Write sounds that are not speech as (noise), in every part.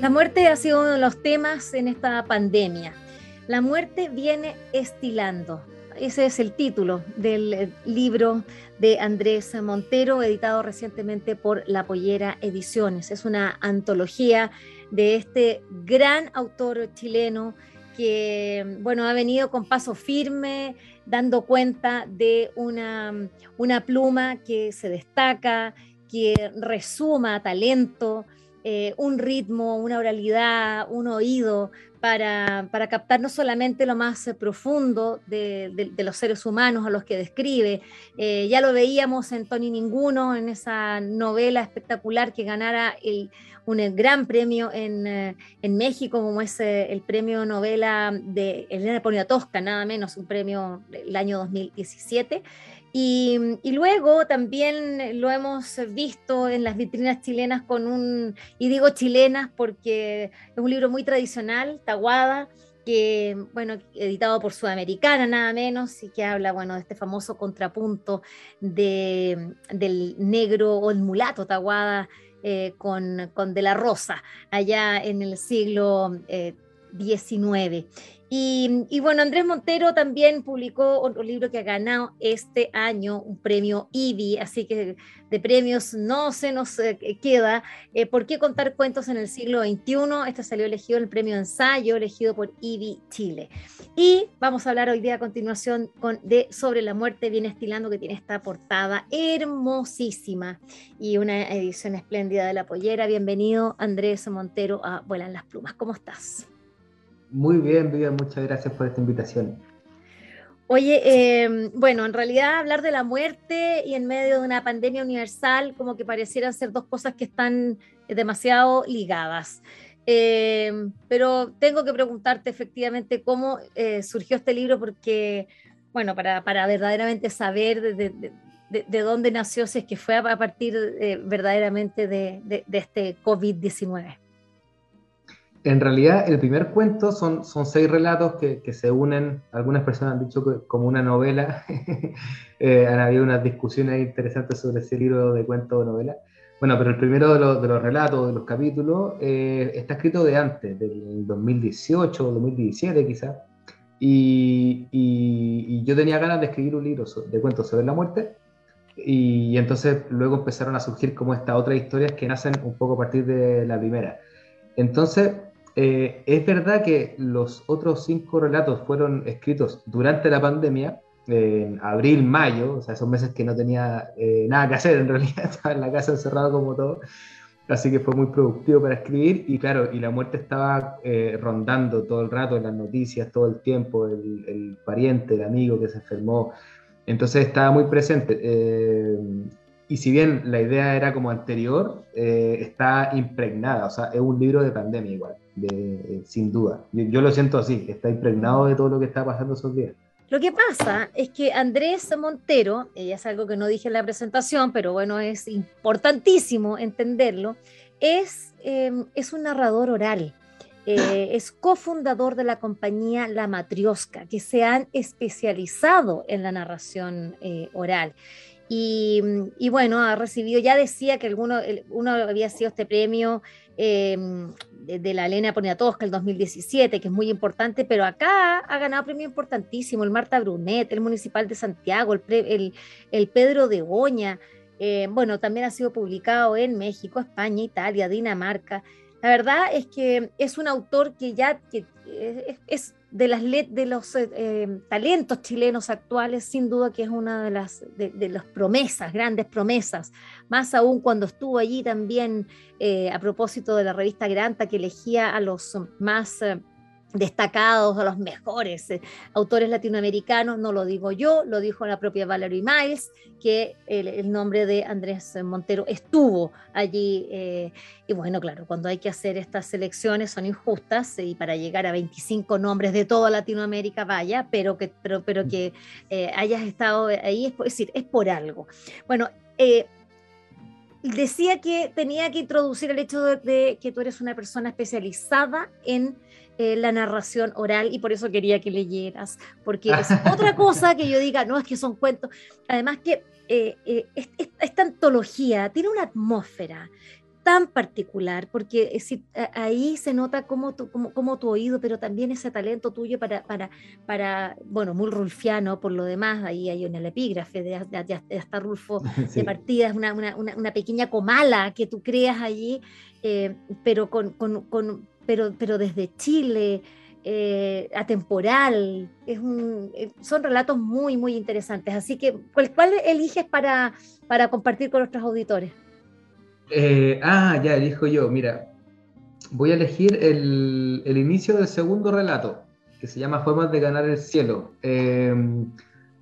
La muerte ha sido uno de los temas en esta pandemia. La muerte viene estilando. Ese es el título del eh, libro de Andrés Montero, editado recientemente por La Pollera Ediciones. Es una antología de este gran autor chileno que, bueno, ha venido con paso firme, dando cuenta de una, una pluma que se destaca, que resuma talento, eh, un ritmo, una oralidad, un oído para, captar no solamente lo más eh, profundo de, los seres humanos a los que describe. Eh, ya lo veíamos en Tony Ninguno, en esa novela espectacular que ganara un gran premio en, México, como es el premio novela de Elena Poniatowska, nada menos, un premio del año 2017. Mm, y, luego también eh, lo hemos eh, visto en las vitrinas chilenas con un, y digo chilenas porque es un libro muy tradicional, Taguada, que, mm, bueno, editado por Sudamericana nada menos, y que habla, bueno, de este famoso contrapunto de, mm, del negro o el mulato Taguada eh, con, con, De la Rosa, allá en el siglo eh, 19. Y, y, bueno, Andrés Montero también publicó otro libro que ha ganado este año, un premio IBI, así que de premios no se nos eh, queda. Eh, ¿Por qué contar cuentos en el siglo XXI? Este salió elegido el premio ensayo, elegido por IBI Chile. Y vamos a hablar hoy día a continuación con, de Sobre la muerte viene estilando, que tiene esta portada hermosísima y una edición espléndida de la pollera. Bienvenido, Andrés Montero, a Vuelan las Plumas. ¿Cómo estás? Muy bien, Vivian, muchas gracias por esta invitación. Oye, em, bueno, en realidad hablar de la muerte y en medio de una pandemia universal, como que parecieran ser dos cosas que están demasiado ligadas. Em, pero tengo que preguntarte efectivamente cómo eh, surgió este libro, porque, bueno, para, para verdaderamente saber de, de, dónde nació, si es que fue a partir eh, verdaderamente de, este COVID-19. En realidad, el primer cuento son, son seis relatos que, que se unen, algunas personas han dicho que, como una novela, (laughs) eh, han habido unas discusiones interesantes sobre ese libro de cuento o novela. Bueno, pero el primero de, los, de los relatos, de los capítulos, eh, está escrito de antes, del 2018 o 2017 quizás, y, y, yo tenía ganas de escribir un libro de cuentos sobre la muerte, y, y entonces luego empezaron a surgir como estas otras historias que nacen un poco a partir de la primera. Entonces, eh, es verdad que los otros cinco relatos fueron escritos durante la pandemia, en abril, mayo, o sea, esos meses que no tenía eh, nada que hacer, en realidad (laughs) estaba en la casa encerrado como todo, así que fue muy productivo para escribir y claro, y la muerte estaba eh, rondando todo el rato en las noticias, todo el tiempo, el, el, pariente, el amigo que se enfermó, entonces estaba muy presente y si bien la idea era como anterior, eh, está impregnada, o sea, es un libro de pandemia igual, de, sin duda. Yo, lo siento así, está impregnado de todo lo que está pasando esos días. Lo que pasa es que Andrés Montero, ella es algo que no dije en la presentación, pero bueno, es importantísimo entenderlo, es, em, es un narrador oral. Eh, (laughs) es cofundador de la compañía La Matrioska, que se han especializado en la narración eh, oral. Y, bueno, ha recibido, ya decía que alguno, uno había sido este premio em, de, la Elena Poniatowska el 2017, que es muy importante, pero acá ha ganado premio importantísimo, el Marta Brunet, el Municipal de Santiago, el, el, Pedro de eh, bueno, también ha sido publicado en México, España, Italia, Dinamarca. La verdad es que es un autor que ya que es de, las, de los eh, eh, talentos chilenos actuales, sin duda que es una de las, de, promesas, grandes promesas, más aún cuando estuvo allí también eh, a propósito de la revista Granta que elegía a los más destacados, a los mejores eh, autores latinoamericanos, no lo digo yo, lo dijo la propia Valerie Miles, que el, nombre de Andrés Montero estuvo allí. Eh, y bueno, claro, cuando hay que hacer estas selecciones son injustas y para llegar a 25 nombres de toda Latinoamérica, vaya, pero que, pero, pero que eh, hayas estado ahí, es, decir, es por algo. Bueno, decía que tenía que introducir el hecho de que tú eres una persona especializada en eh, la narración oral y por eso quería que leyeras, porque es (laughs) otra cosa que yo diga, no, es que son cuentos. Además que eh, eh, esta antología tiene una atmósfera tan particular, porque ahí se nota como tu, como, tu oído, pero también ese talento tuyo para, para, para bueno, muy rulfiano por lo demás, ahí hay en el epígrafe de, hasta Rulfo (laughs) de partida, es una, una, una, pequeña comala que tú creas allí, pero con, con, con, pero, pero desde Chile, eh, atemporal. Es un, eh, son relatos muy, muy interesantes. Así que, ¿cuál, cuál eliges para, para compartir con nuestros auditores? Eh, ah, ya, elijo yo. Mira, voy a elegir el, inicio del segundo relato, que se llama Formas de ganar el cielo.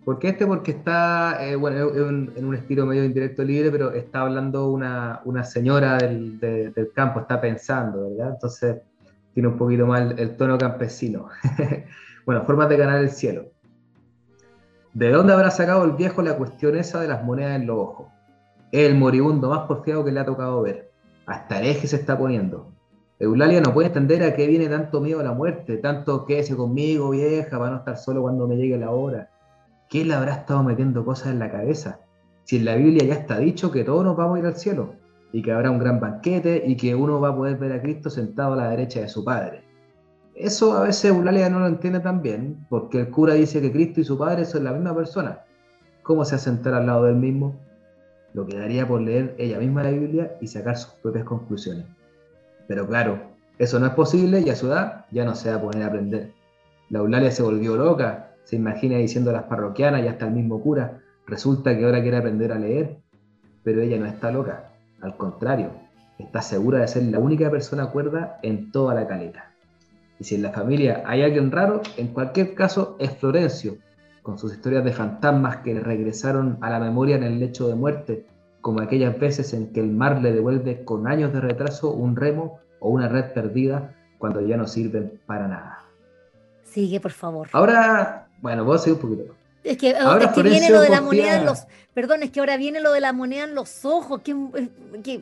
¿Por qué este? Porque está, bueno, en, un estilo medio indirecto libre, pero está hablando una, señora del campo, está pensando, ¿verdad? Entonces, tiene un poquito más el, tono campesino. (laughs) bueno, formas de ganar el cielo. ¿De dónde habrá sacado el viejo la cuestión esa de las monedas en los ojos? El moribundo más porfiado que le ha tocado ver. Hasta el eje se está poniendo. Eulalia no puede entender a qué viene tanto miedo a la muerte, tanto quédese conmigo, vieja, para no estar solo cuando me llegue la hora. ¿Qué le habrá estado metiendo cosas en la cabeza? Si en la Biblia ya está dicho que todos nos vamos a ir al cielo y que habrá un gran banquete y que uno va a poder ver a Cristo sentado a la derecha de su Padre. Eso a veces Eulalia no lo entiende tan bien, porque el cura dice que Cristo y su Padre son la misma persona. ¿Cómo se hace sentar al lado del mismo? Lo quedaría por leer ella misma la Biblia y sacar sus propias conclusiones. Pero claro, eso no es posible y a su edad ya no se va a poner a aprender. La Eulalia se volvió loca, se imagina diciendo a las parroquianas y hasta el mismo cura, resulta que ahora quiere aprender a leer, pero ella no está loca, al contrario, está segura de ser la única persona cuerda en toda la caleta. Y si en la familia hay alguien raro, en cualquier caso es Florencio, con sus historias de fantasmas que regresaron a la memoria en el lecho de muerte, como aquellas veces en que el mar le devuelve con años de retraso un remo o una red perdida cuando ya no sirven para nada. Sigue, por favor. Ahora, bueno, voy a seguir un poquito. Es que, ahora viene lo de la moneda en los. Perdón, es que ahora viene lo de la moneda en los ojos, que,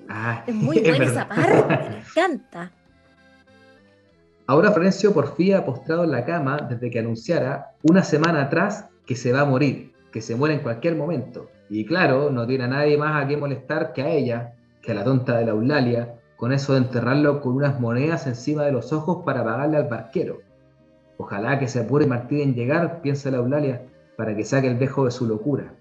ah, es muy (laughs) buena esa parte, me encanta. Ahora Florencio Porfía postrado en la cama desde que anunciara una semana atrás que se va a morir, que se muere en cualquier momento. Y claro, no tiene a nadie más a qué molestar que a ella, que a la tonta de la Eulalia, con eso de enterrarlo con unas monedas encima de los ojos para pagarle al barquero. Ojalá que se apure Martín en llegar, piensa la Eulalia, para que saque el dejo de su locura.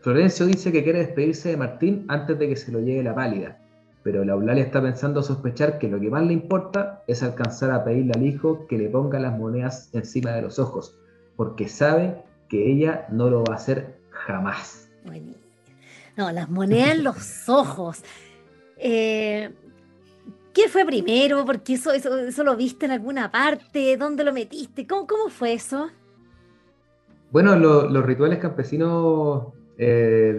Florencio dice que quiere despedirse de Martín antes de que se lo lleve la pálida, pero la Eulalia está pensando sospechar que lo que más le importa es alcanzar a pedirle al hijo que le ponga las monedas encima de los ojos, porque sabe que ella no lo va a hacer jamás. No, las monedas (laughs) en los ojos. Eh, ¿Qué fue primero? Porque eso, eso, lo viste en alguna parte. ¿Dónde lo metiste? ¿Cómo, cómo fue eso? Bueno, los rituales campesinos eh,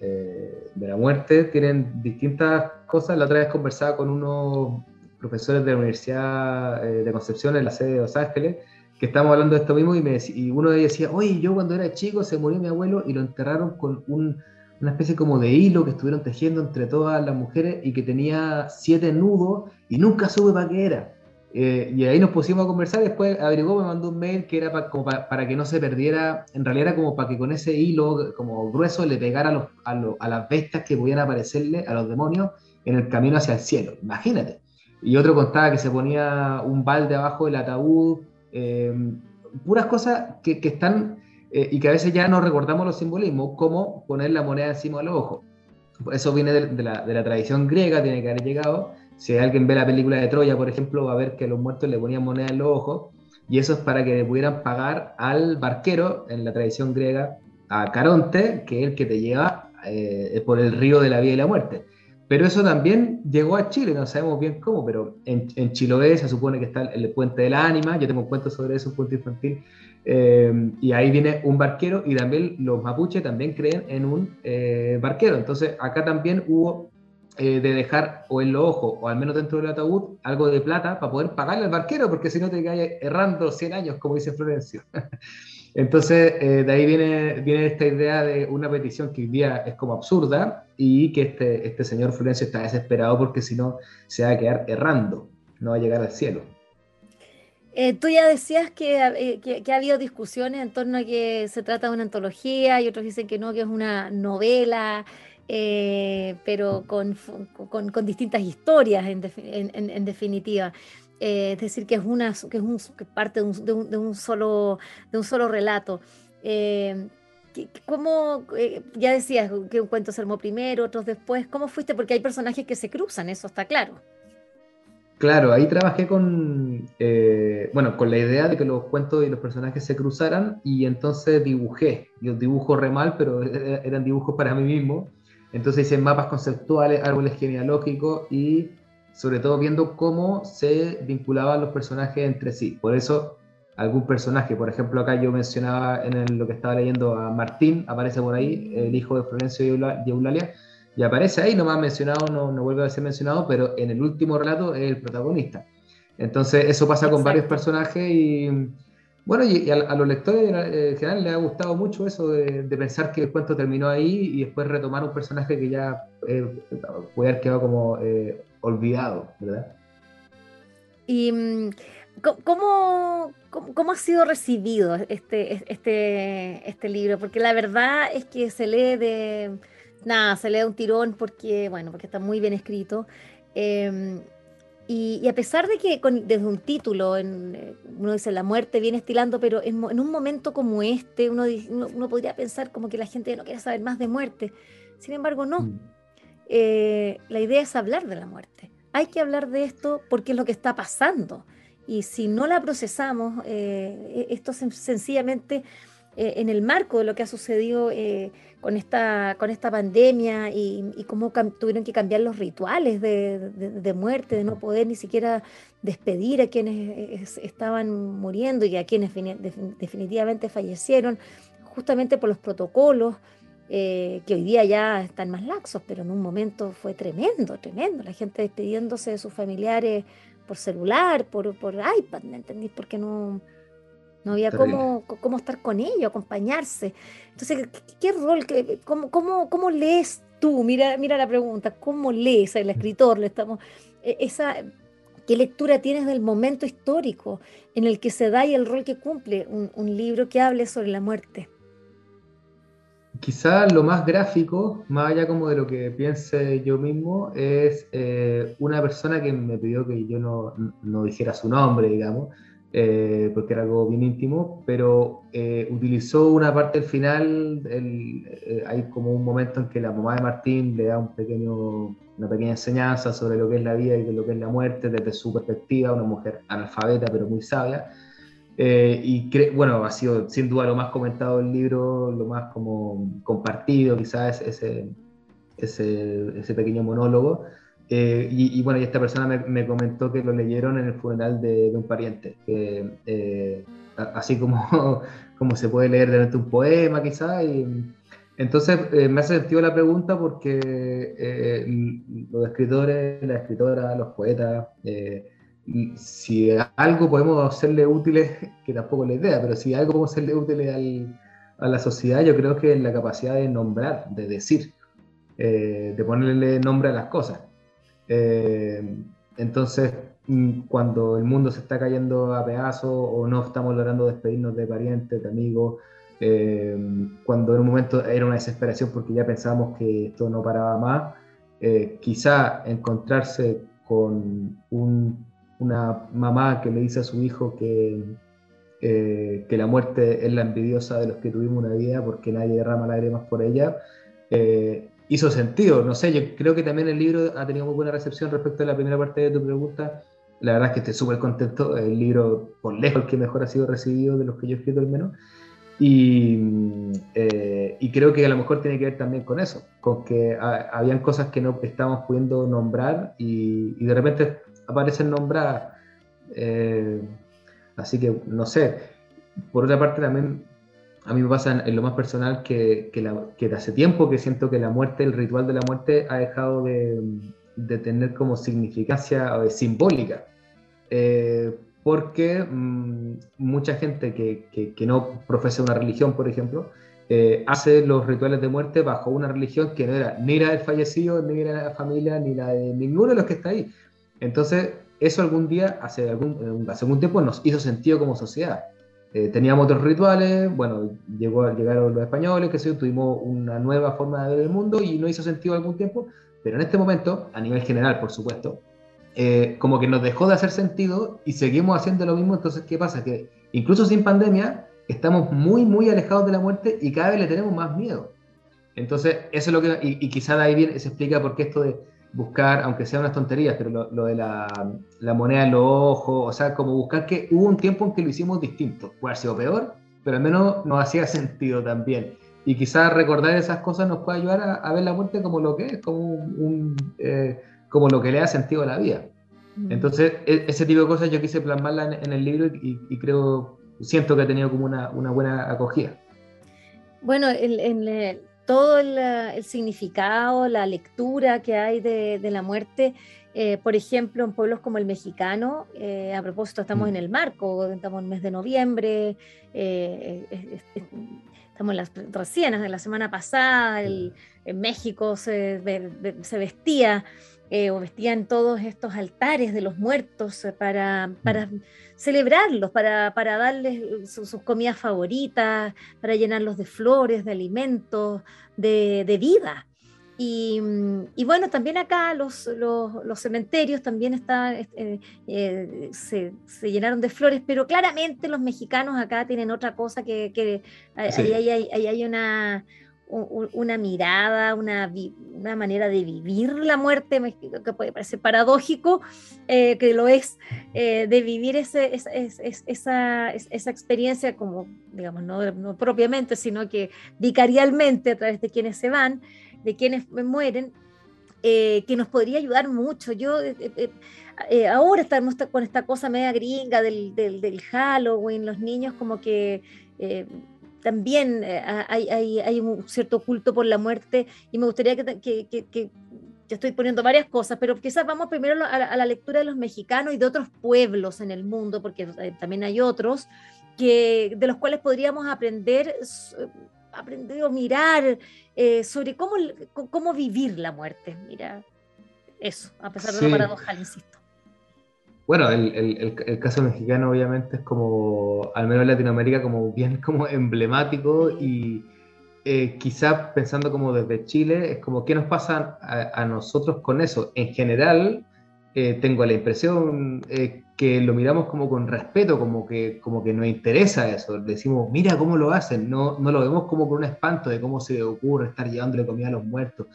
eh, de la muerte tienen distintas cosas. La otra vez conversaba con unos profesores de la Universidad de Concepción en la sede de Los Ángeles, que estábamos hablando de esto mismo y, uno de ellos decía, oye, yo cuando era chico se murió mi abuelo y lo enterraron con una especie como de hilo que estuvieron tejiendo entre todas las mujeres y que tenía siete nudos y nunca supe para qué era. Eh, y ahí nos pusimos a conversar, después averiguó, me mandó un mail que era para, que no se perdiera, en realidad era como para que con ese hilo como grueso le pegara a, las bestias que pudieran aparecerle, a los demonios, en el camino hacia el cielo, imagínate. Y otro contaba que se ponía un balde abajo del ataúd, eh, puras cosas que, están eh, y que a veces ya no recordamos los simbolismos, como poner la moneda encima del ojo. Eso viene de, la, de la tradición griega, tiene que haber llegado, si alguien ve la película de Troya, por ejemplo, va a ver que los muertos le ponían moneda en los ojos, y eso es para que pudieran pagar al barquero, en la tradición griega, a Caronte, que es el que te lleva eh, por el río de la vida y la muerte. Pero eso también llegó a Chile, no sabemos bien cómo, pero en, en Chiloé se supone que está el, puente del ánima, yo tengo un cuento sobre eso, un cuento infantil, eh, y ahí viene un barquero y también los mapuches también creen en un eh, barquero. Entonces acá también hubo eh, de dejar o en los ojos o al menos dentro del ataúd algo de plata para poder pagarle al barquero porque si no te cae errando 100 años, como dice Florencio. (laughs) Entonces, eh, de ahí viene, viene esta idea de una petición que hoy día es como absurda y que este, este señor Florencio está desesperado porque si no se va a quedar errando, no va a llegar al cielo. Eh, tú ya decías eh, que, que, ha habido discusiones en torno a que se trata de una antología y otros dicen que no, que es una novela, pero con, con, distintas historias en, en definitiva. Eh, es decir, que es, una, que es un, que parte de un, de, un, solo, de un solo relato. Eh, ¿Cómo, eh, ya decías que un cuento se armó primero, otros después, ¿cómo fuiste? Porque hay personajes que se cruzan, eso está claro. Claro, ahí trabajé con, bueno, con la idea de que los cuentos y los personajes se cruzaran y entonces dibujé. Yo dibujo re mal, pero (laughs) eran dibujos para mí mismo. Entonces hice mapas conceptuales, árboles genealógicos y sobre todo viendo cómo se vinculaban los personajes entre sí. Por eso, algún personaje, por ejemplo, acá yo mencionaba en lo que estaba leyendo a Martín, aparece por ahí, el hijo de Florencio y Eulalia, y aparece ahí, no más mencionado, no, no vuelve a ser mencionado, pero en el último relato es el protagonista. Entonces, eso pasa con varios personajes y. Bueno, y, a, los lectores en general les ha gustado mucho eso de, pensar que el cuento terminó ahí y después retomar un personaje que ya eh, puede haber quedado como eh, olvidado, ¿verdad? ¿Y mm, cómo, cómo, ha sido recibido este, este, este libro? Porque la verdad es que se lee de... Nada, se lee un tirón porque, bueno, porque está muy bien escrito. Em, y, a pesar de que desde un título, en, eh, uno dice la muerte viene estilando, pero en, un momento como este, uno, uno, podría pensar como que la gente no quiere saber más de muerte. Sin embargo, no. Mm. Eh, la idea es hablar de la muerte. Hay que hablar de esto porque es lo que está pasando. Y si no la procesamos, eh, e-, esto sencillamente eh, en el marco de lo que ha sucedido con, esta, con esta pandemia y, cómo tuvieron que cambiar los rituales de, muerte, de no poder ni siquiera despedir a quienes estaban muriendo y a quienes definitivamente fallecieron, justamente por los protocolos eh, que hoy día ya están más laxos, pero en un momento fue tremendo, tremendo. La gente despidiéndose de sus familiares por celular, por, por iPad, ¿me entendís? Porque no, no había cómo, cómo, estar con ellos, acompañarse. Entonces, ¿qué, rol, qué, cómo, cómo, cómo, lees tú? Mira, mira la pregunta, ¿cómo lees el escritor? Le estamos, e, esa, ¿Qué lectura tienes del momento histórico en el que se da y el rol que cumple un, un libro que hable sobre la muerte? Quizá lo más gráfico, más allá como de lo que piense yo mismo, es eh, una persona que me pidió que yo no, no dijera su nombre, digamos, eh, porque era algo bien íntimo, pero eh, utilizó una parte del final, hay como un momento en que la mamá de Martín le da un pequeño, una pequeña enseñanza sobre lo que es la vida y lo que es la muerte desde su perspectiva, una mujer analfabeta pero muy sabia, eh, y bueno, ha sido sin duda lo más comentado del libro, lo más como compartido, quizás ese, ese, ese pequeño monólogo. Eh, y, bueno, y esta persona me, me, comentó que lo leyeron en el funeral de, de un pariente, que, eh, así como, (laughs) como se puede leer delante un poema quizás. Y, entonces me hace sentido la pregunta porque los escritores, las escritoras, los poetas, si algo podemos hacerle útiles, (laughs) que tampoco es la idea, pero si algo podemos hacerle útiles a la sociedad, yo creo que es la capacidad de nombrar, de decir, eh, de ponerle nombre a las cosas. Eh, entonces, mm, cuando el mundo se está cayendo a pedazos o no estamos logrando despedirnos de parientes, de amigos, eh, cuando en un momento era una desesperación porque ya pensábamos que esto no paraba más, quizá encontrarse con un una mamá que le dice a su hijo que, eh, que la muerte es la envidiosa de los que tuvimos una vida porque nadie derrama lágrimas por ella, eh, hizo sentido. No sé, yo creo que también el libro ha tenido muy buena recepción respecto a la primera parte de tu pregunta. La verdad es que estoy súper contento. El libro, por lejos, el que mejor ha sido recibido de los que yo he escrito al menos. Y, eh, y y, creo que a lo mejor tiene que ver también con eso, con que habían cosas que no estábamos pudiendo nombrar y, de repente aparecen nombradas. Eh, así que, no sé, por otra parte también a mí me pasa en, lo más personal que, que, la, que, hace tiempo que siento que la muerte, el ritual de la muerte ha dejado de, de tener como significancia simbólica. Eh, porque mmm, mucha gente que, que, no profesa una religión, por ejemplo, eh, hace los rituales de muerte bajo una religión que no era ni la del fallecido, ni la de la familia, ni la de ninguno de los que está ahí. Entonces, eso algún día, hace algún, hace algún tiempo, nos hizo sentido como sociedad. Eh, teníamos otros rituales, bueno, llegó, llegaron los españoles, que sé tuvimos una nueva forma de ver el mundo y no hizo sentido algún tiempo, pero en este momento, a nivel general, por supuesto, eh, como que nos dejó de hacer sentido y seguimos haciendo lo mismo, entonces, ¿qué pasa? Que incluso sin pandemia, estamos muy, muy alejados de la muerte y cada vez le tenemos más miedo. Entonces, eso es lo que, y, y quizá de ahí viene, se explica por qué esto de buscar, aunque sean unas tonterías, pero lo, de la, la, moneda en los ojos, o sea, como buscar que hubo un tiempo en que lo hicimos distinto. Puede haber sido peor, pero al menos nos hacía sentido también. Y quizás recordar esas cosas nos puede ayudar a, ver la muerte como lo que es, como, un, eh, como lo que le da sentido a la vida. Mm. Entonces, e, ese tipo de cosas yo quise plasmarla en, el libro y, creo, siento que ha tenido como una, una buena acogida. Bueno, en, en, todo el, significado, la lectura que hay de, la muerte, eh, por ejemplo, en pueblos como el mexicano, eh, a propósito, estamos mm. en el marco, estamos en el mes de noviembre, eh, estamos en las recién, de la semana pasada, en México se, se vestía o vestían todos estos altares de los muertos para, mm. para celebrarlos, para, para darles sus, comidas favoritas, para llenarlos de flores, de alimentos, de, de vida. Y, y, bueno, también acá los, los, los cementerios también eh, eh, se, se, llenaron de flores, pero claramente los mexicanos acá tienen otra cosa que, que ahí, hay, hay una, una mirada, una, una, manera de vivir la muerte, que puede parecer paradójico, eh, que lo es, eh, de vivir esa, esa, experiencia como, digamos, no, no, propiamente, sino que vicarialmente a través de quienes se van, de quienes mueren, eh, que nos podría ayudar mucho. Yo ahora estamos con esta cosa media gringa del, del, del Halloween, los niños como que también eh, hay, un cierto culto por la muerte y me gustaría que, que, estoy poniendo varias cosas, pero quizás vamos primero a la, lectura de los mexicanos y de otros pueblos en el mundo, porque eh, también hay otros, que, de los cuales podríamos aprender, aprender o mirar eh, sobre cómo, cómo vivir la muerte. Mira, eso, a pesar de lo paradojal, insisto. Bueno, el, el, caso mexicano obviamente es como, al menos en Latinoamérica, como bien (laughs) como emblemático y eh, pensando como desde Chile, es como qué nos pasa a, nosotros con eso. En general, eh, tengo la impresión eh, que lo miramos como con respeto, como que, como que nos interesa eso. Decimos, mira cómo lo hacen, no, no lo vemos como con un espanto de cómo se le ocurre estar llevándole comida a los muertos.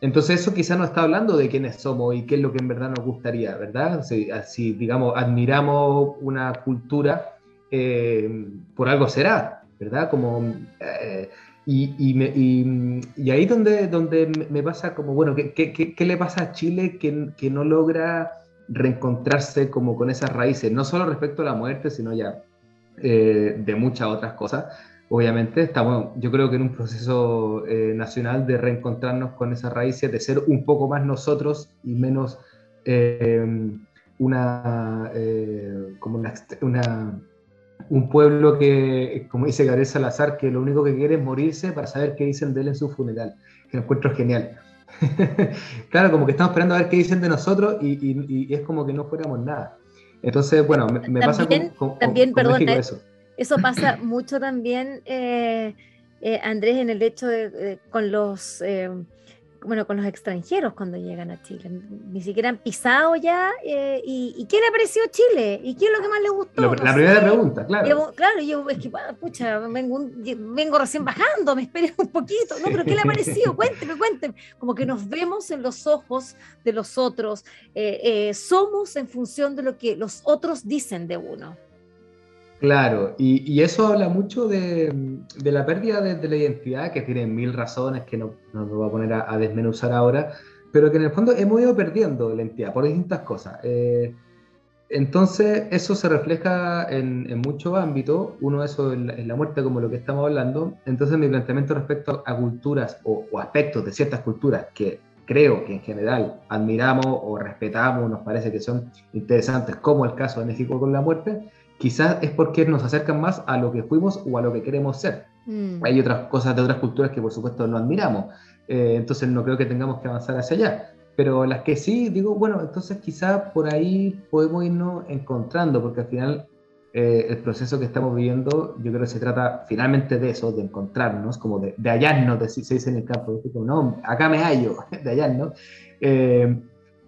Entonces eso quizá no está hablando de quiénes somos y qué es lo que en verdad nos gustaría, ¿verdad? Si, digamos, admiramos una cultura, eh, por algo será, ¿verdad? Como, eh, y, y, ahí donde, donde me pasa como, bueno, ¿qué, qué, le pasa a Chile que, que, no logra reencontrarse como con esas raíces, no solo respecto a la muerte, sino ya eh, de muchas otras cosas? Obviamente estamos, yo creo que en un proceso eh, nacional de reencontrarnos con esas raíces, de ser un poco más nosotros y menos eh, una, eh, como una, un pueblo que, como dice Gabriel Salazar, que lo único que quiere es morirse para saber qué dicen de él en su funeral, que lo encuentro genial. (laughs) claro, como que estamos esperando a ver qué dicen de nosotros y, es como que no fuéramos nada. Entonces, bueno, me, pasa con, también, perdón, eso eso pasa mucho también, eh, eh, Andrés, en el hecho de, con los eh, bueno, con los extranjeros cuando llegan a Chile. Ni siquiera han pisado ya. y, qué le pareció Chile? ¿Y qué es lo que más le gustó? la primera pregunta, claro. claro, yo es que, pucha, vengo, vengo, recién bajando, me esperé un poquito. No, pero ¿qué le ha parecido? (laughs) Cuénteme, cuénteme. Como que nos vemos en los ojos de los otros. somos en función de lo que los otros dicen de uno. Claro, y, eso habla mucho de, la pérdida de, la identidad, que tiene mil razones que no, no me a poner a, desmenuzar ahora, pero que en el fondo hemos ido perdiendo la identidad por distintas cosas. Eh, entonces, eso se refleja en, muchos ámbitos. Uno, eso en la, muerte, como lo que estamos hablando. Entonces, mi planteamiento respecto a culturas o, aspectos de ciertas culturas que creo que en general admiramos o respetamos, nos parece que son interesantes, como el caso de México con la muerte, quizás es porque nos acercan más a lo que fuimos o a lo que queremos ser. Mm. Hay otras cosas de otras culturas que, por supuesto, no admiramos. Eh, entonces, no creo que tengamos que avanzar hacia allá pero las que sí, digo, bueno, entonces quizás por ahí podemos irnos encontrando, porque al final eh, el proceso que estamos viviendo, yo creo que se trata finalmente de eso, de encontrarnos, como de, de hallarnos, de, se dice en el campo, no, acá me hallo, (laughs) de hallarnos. Eh,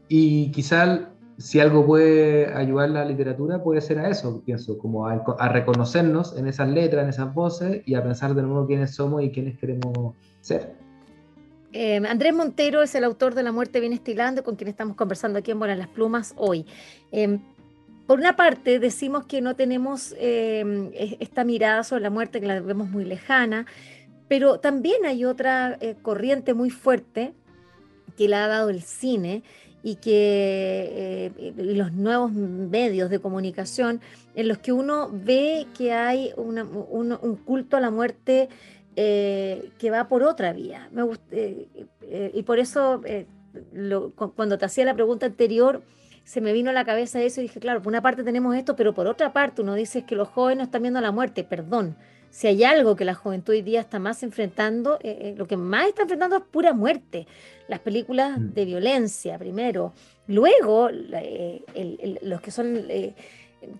y quizás si algo puede ayudar la literatura, puede ser a eso, pienso, como a, a, reconocernos en esas letras, en esas voces y a pensar de nuevo quiénes somos y quiénes queremos ser. Em, Andrés Montero es el autor de La muerte viene estilando, con quien estamos conversando aquí en Buenas las Plumas hoy. Em, por una parte, decimos que no tenemos em, esta mirada sobre la muerte, que la vemos muy lejana, pero también hay otra eh, corriente muy fuerte que la ha dado el cine y que eh, los nuevos medios de comunicación en los que uno ve que hay un culto a la muerte eh, que va por otra vía. Me eh, eh, y por eso, cuando te hacía la pregunta anterior, se me vino a la cabeza eso y dije, claro, por una parte tenemos esto, pero por otra parte uno dice que los jóvenes están viendo la muerte. Perdón, si hay algo que la juventud hoy día está más enfrentando, lo que más está enfrentando es pura muerte. Las películas mm. de violencia, primero. Luego, los que son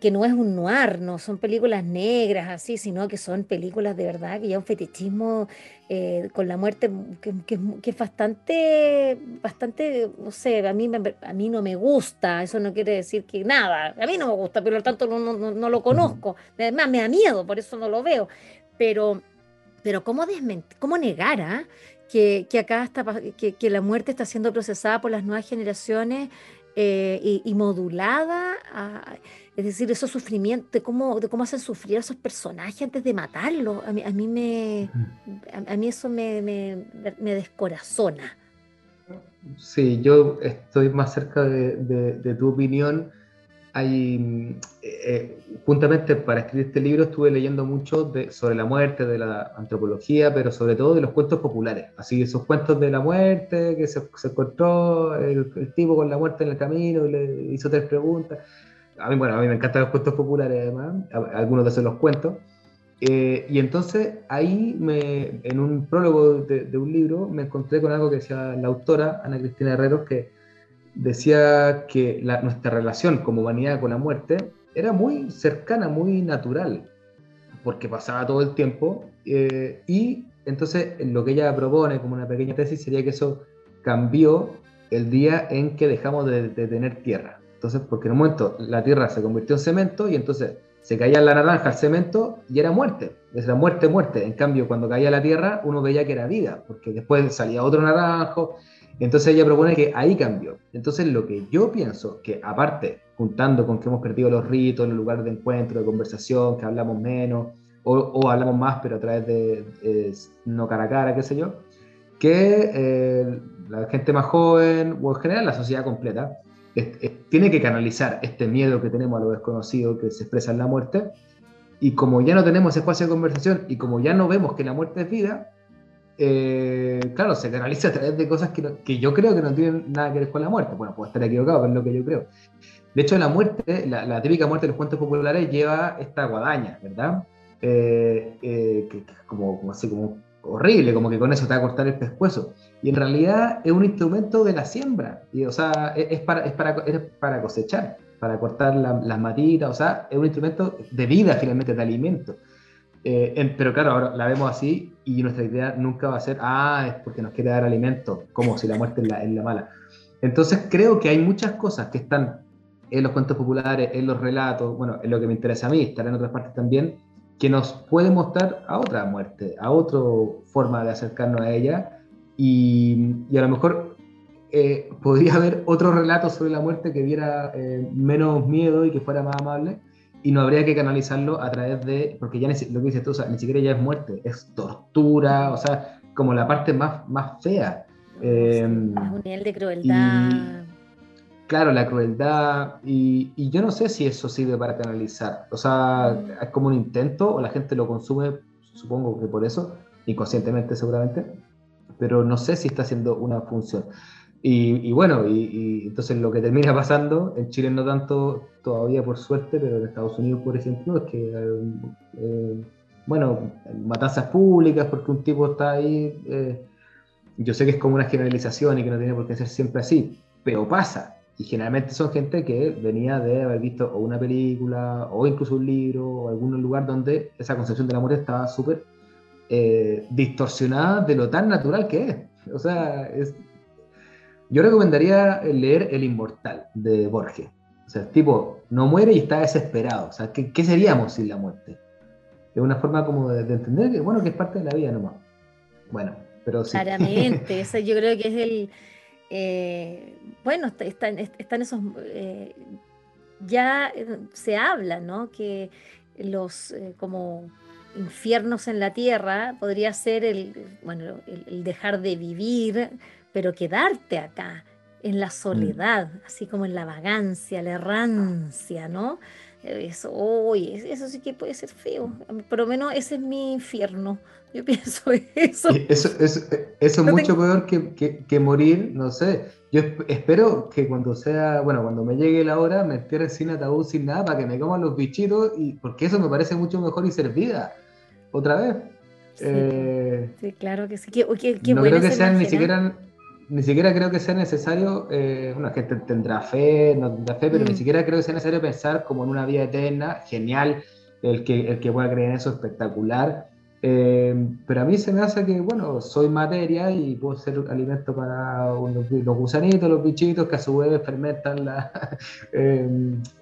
que no es un noir, no son películas negras así, sino que son películas de verdad que ya un fetichismo eh, con la muerte que, es bastante, bastante, no sé, a mí, a mí no me gusta, eso no quiere decir que nada, a mí no me gusta, pero tanto no, no, lo conozco, además me da miedo, por eso no lo veo, pero, pero ¿cómo, cómo negar ah, que, que, acá está, que la muerte está siendo procesada por las nuevas generaciones eh, y, modulada, es decir, esos sufrimientos, de cómo, de cómo hacen sufrir a esos personajes antes de matarlos. A mí, a mí, me, a, mí eso me, me, me, descorazona. Sí, yo estoy más cerca de, de tu opinión hay, eh, juntamente para escribir este libro estuve leyendo mucho de, sobre la muerte, de la antropología, pero sobre todo de los cuentos populares. Así esos cuentos de la muerte, que se, se encontró el, tipo con la muerte en el camino y le hizo tres preguntas. A mí, bueno, a mí me encantan los cuentos populares además, algunos de esos los cuentos. Eh, y entonces ahí, me, en un prólogo de, de, un libro, me encontré con algo que decía la autora, Ana Cristina Herreros, que decía que nuestra relación como humanidad con la muerte era muy cercana, muy natural, porque pasaba todo el tiempo. Eh, y entonces lo que ella propone como una pequeña tesis sería que eso cambió el día en que dejamos de, tener tierra. Entonces, porque en un momento la tierra se convirtió en cemento y entonces se caía la naranja al cemento y era muerte, era muerte, muerte. En cambio, cuando caía la tierra, uno veía que era vida, porque después salía otro naranjo, entonces ella propone que ahí cambió. Entonces lo que yo pienso, que aparte, juntando con que hemos perdido los ritos, los lugares de encuentro, de conversación, que hablamos menos, o, hablamos más, pero a través de no cara a cara, qué sé yo, que eh, la gente más joven, o en general la sociedad completa, tiene que canalizar este miedo que tenemos a lo desconocido que se expresa en la muerte, y como ya no tenemos espacio de conversación, y como ya no vemos que la muerte es vida, eh, claro, se canaliza a través de cosas que, que, yo creo que no tienen nada que ver con la muerte. Bueno, puedo estar equivocado, pero es lo que yo creo. De hecho, la muerte, la, típica muerte de los cuentos populares lleva esta guadaña, ¿verdad? Eh, eh, que, es como, como, así como horrible, como que con eso te va a cortar el pescuezo. Y en realidad es un instrumento de la siembra, y, o sea, es, para, es, para, es para cosechar, para cortar las matitas, o sea, es un instrumento de vida finalmente, de alimento. Eh, pero claro, ahora la vemos así y nuestra idea nunca va a ser, ah, es porque nos quiere dar alimento, como si la muerte es la, la mala. Entonces creo que hay muchas cosas que están en los cuentos populares, en los relatos, bueno, en lo que me interesa a mí, estar en otras partes también, que nos puede mostrar a otra muerte, a otra forma de acercarnos a ella y, y a lo mejor eh, podría haber otro relato sobre la muerte que diera eh, menos miedo y que fuera más amable y no habría que canalizarlo a través de, porque ya lo que dices tú, o sea, ni siquiera ya es muerte, es tortura, o sea, como la parte más, más fea. Eh, un nivel de crueldad. Claro, la crueldad, y, y, yo no sé si eso sirve para canalizar, o sea, mm. es como un intento, o la gente lo consume, supongo que por eso, inconscientemente seguramente, pero no sé si está haciendo una función. Y, bueno, y, entonces lo que termina (laughs) pasando, en Chile no tanto todavía por suerte, pero en Estados Unidos, por ejemplo, es que, eh, bueno, matanzas públicas porque un tipo está ahí, eh, yo sé que es como una generalización y que no tiene por qué ser siempre así, pero pasa. Y generalmente son gente que venía de haber visto o una película o incluso un libro o algún lugar donde esa concepción de la muerte estaba súper eh, distorsionada de lo tan natural que es. O sea, es, yo recomendaría leer El Inmortal de Borges. O sea, el tipo no muere y está desesperado. O sea, ¿qué, qué seríamos sin la muerte? Es una forma como de, entender que, bueno, que es parte de la vida nomás. Bueno, pero sí. Claramente, (laughs) eso yo creo que es el... Eh, bueno, están, están esos... Eh, ya se habla, ¿no? Que los eh, como infiernos en la tierra podría ser el, bueno, el dejar de vivir pero quedarte acá, en la mm. soledad, así como en la vagancia, la errancia, ¿no? Eso, eso sí que puede ser feo. Por lo menos ese es mi infierno. Yo (laughs) pienso eso. Eso, es mucho peor que, morir, no sé. Yo espero que cuando sea, bueno, cuando me llegue la hora, me entierre sin ataúd, sin nada, para que me coman los bichitos, y, porque eso me parece mucho mejor y ser vida. Otra vez. Sí, eh, claro que sí. Qué, no creo que sean ni siquiera ni siquiera creo que sea necesario, eh, bueno, gente tendrá fe, no tendrá fe, pero ni mm. siquiera creo que sea necesario pensar como en una vida eterna, genial, el que, el que pueda creer en eso, espectacular. Eh, pero a mí se me hace que, bueno, soy materia y puedo ser alimento para los, gusanitos, los bichitos que a su vez fermentan, la, (laughs) eh,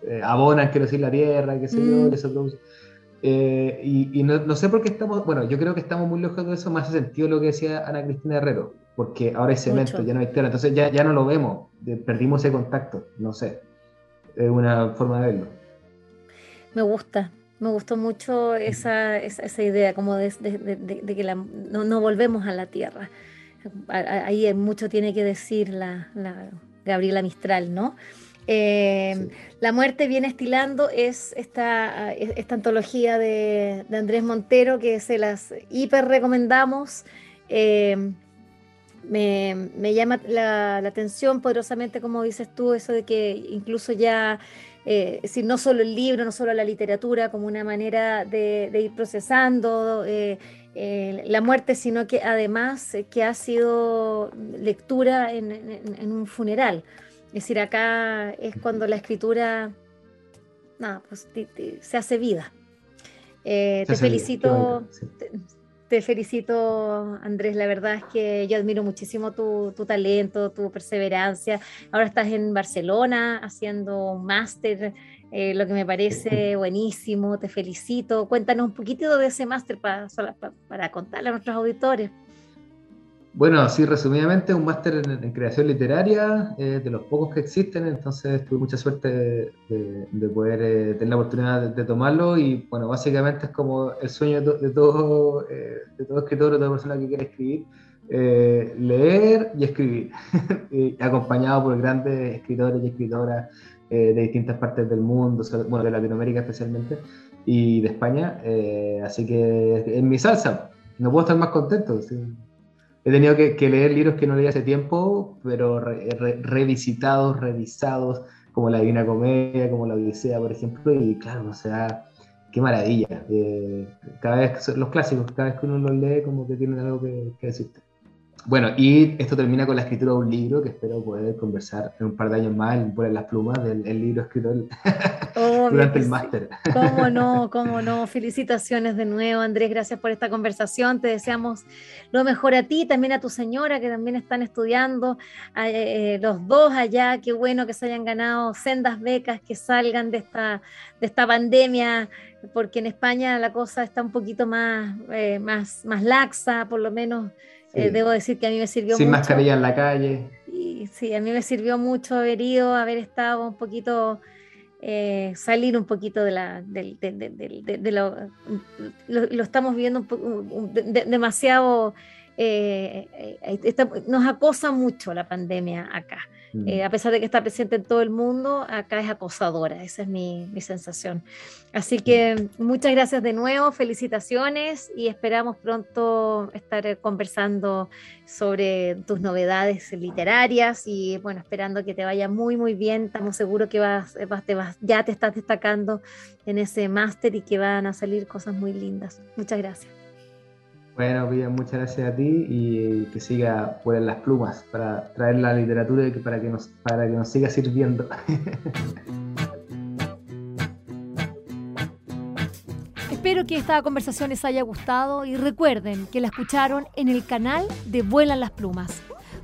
eh, abonan, quiero decir, la tierra, qué sé yo, mm. eso y, y no, no, sé por qué estamos, bueno, yo creo que estamos muy lejos de eso, más en sentido lo que decía Ana Cristina Herrero porque ahora hay cemento, ya no hay tierra, entonces ya, ya no lo vemos, perdimos ese contacto, no sé, es una forma de verlo. Me gusta, me gustó mucho esa, esa, idea, como de, de, que no, volvemos a la tierra. Ahí mucho tiene que decir la, la Gabriela Mistral, ¿no? Eh, la muerte viene estilando es esta, esta antología de, Andrés Montero que se las hiper recomendamos. Eh, me, llama la, atención poderosamente, como dices tú, eso de que incluso ya, eh, si no solo el libro, no solo la literatura, como una manera de, ir procesando eh, eh, la muerte, sino que además que ha sido lectura en, un funeral. Es decir, acá es cuando la escritura pues, se hace vida. te felicito. Te felicito, Andrés. La verdad es que yo admiro muchísimo tu, talento, tu perseverancia. Ahora estás en Barcelona haciendo un máster, eh, lo que me parece buenísimo. Te felicito. Cuéntanos un poquito de ese máster para, para contarle a nuestros auditores. Bueno, así resumidamente, un máster en, creación literaria, eh, de los pocos que existen, entonces tuve mucha suerte de, poder eh, tener la oportunidad de, tomarlo y bueno, básicamente es como el sueño de, todo, eh, de todo escritor o toda persona que quiere escribir, leer y escribir, (laughs) acompañado por grandes escritores y escritoras de distintas partes del mundo, bueno, de Latinoamérica especialmente, y de España, así que en mi salsa, no puedo estar más contento. ¿sí? He tenido que, leer libros que no leí hace tiempo, pero revisitados, revisados, como La Divina Comedia, como La Odisea, por ejemplo, y claro, o sea, qué maravilla. Eh, cada vez, los clásicos, cada vez que uno los lee, como que tienen algo que, que decirte. Bueno, y esto termina con la escritura de un libro que espero poder conversar en un par de años más en las Plumas, del libro escrito durante el máster. Cómo no, (laughs) cómo no. Felicitaciones de nuevo, Andrés. Gracias por esta conversación. Te deseamos lo mejor a ti, también a tu señora, que también están estudiando, eh, los dos allá. Qué bueno que se hayan ganado sendas becas, que salgan de esta, de esta pandemia porque en España la cosa está un poquito más, eh, más, más laxa, por lo menos eh, debo decir que a mí me sirvió Sin mascarilla en la calle. Y sí, a mí me sirvió mucho haber ido, haber estado un poquito eh, salir un poquito de la, de, lo, lo, estamos viendo demasiado, eh, eh, nos acosa mucho la pandemia acá. Mm. a pesar de que está presente en todo el mundo, acá es acosadora, esa es mi, mi sensación. Así que muchas gracias de nuevo, felicitaciones y esperamos pronto estar conversando sobre tus novedades literarias y bueno, esperando que te vaya muy, muy bien. Estamos seguros que vas, vas, te vas, ya te estás destacando en ese máster y que van a salir cosas muy lindas. Muchas gracias. Bueno, bien, muchas gracias a ti y que siga por las plumas para traer la literatura y para que nos, para que nos siga sirviendo. (laughs) Espero que esta conversación les haya gustado y recuerden que la escucharon en el canal de Vuelan las Plumas.